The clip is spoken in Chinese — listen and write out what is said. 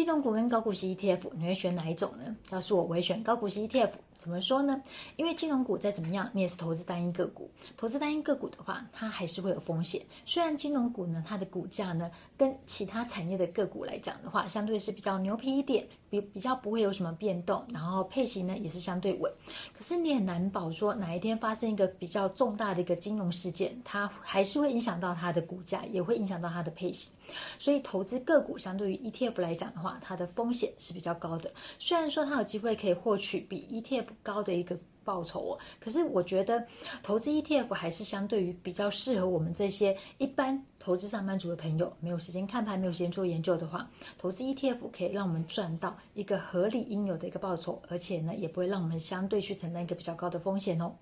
金融股跟高股息 ETF，你会选哪一种呢？告诉我，我会选高股息 ETF。怎么说呢？因为金融股再怎么样，你也是投资单一个股。投资单一个股的话，它还是会有风险。虽然金融股呢，它的股价呢，跟其他产业的个股来讲的话，相对是比较牛皮一点，比比较不会有什么变动，然后配型呢也是相对稳。可是你很难保说哪一天发生一个比较重大的一个金融事件，它还是会影响到它的股价，也会影响到它的配型。所以投资个股相对于 ETF 来讲的话，它的风险是比较高的。虽然说它有机会可以获取比 ETF 高的一个报酬哦，可是我觉得投资 ETF 还是相对于比较适合我们这些一般投资上班族的朋友，没有时间看盘，没有时间做研究的话，投资 ETF 可以让我们赚到一个合理应有的一个报酬，而且呢，也不会让我们相对去承担一个比较高的风险哦。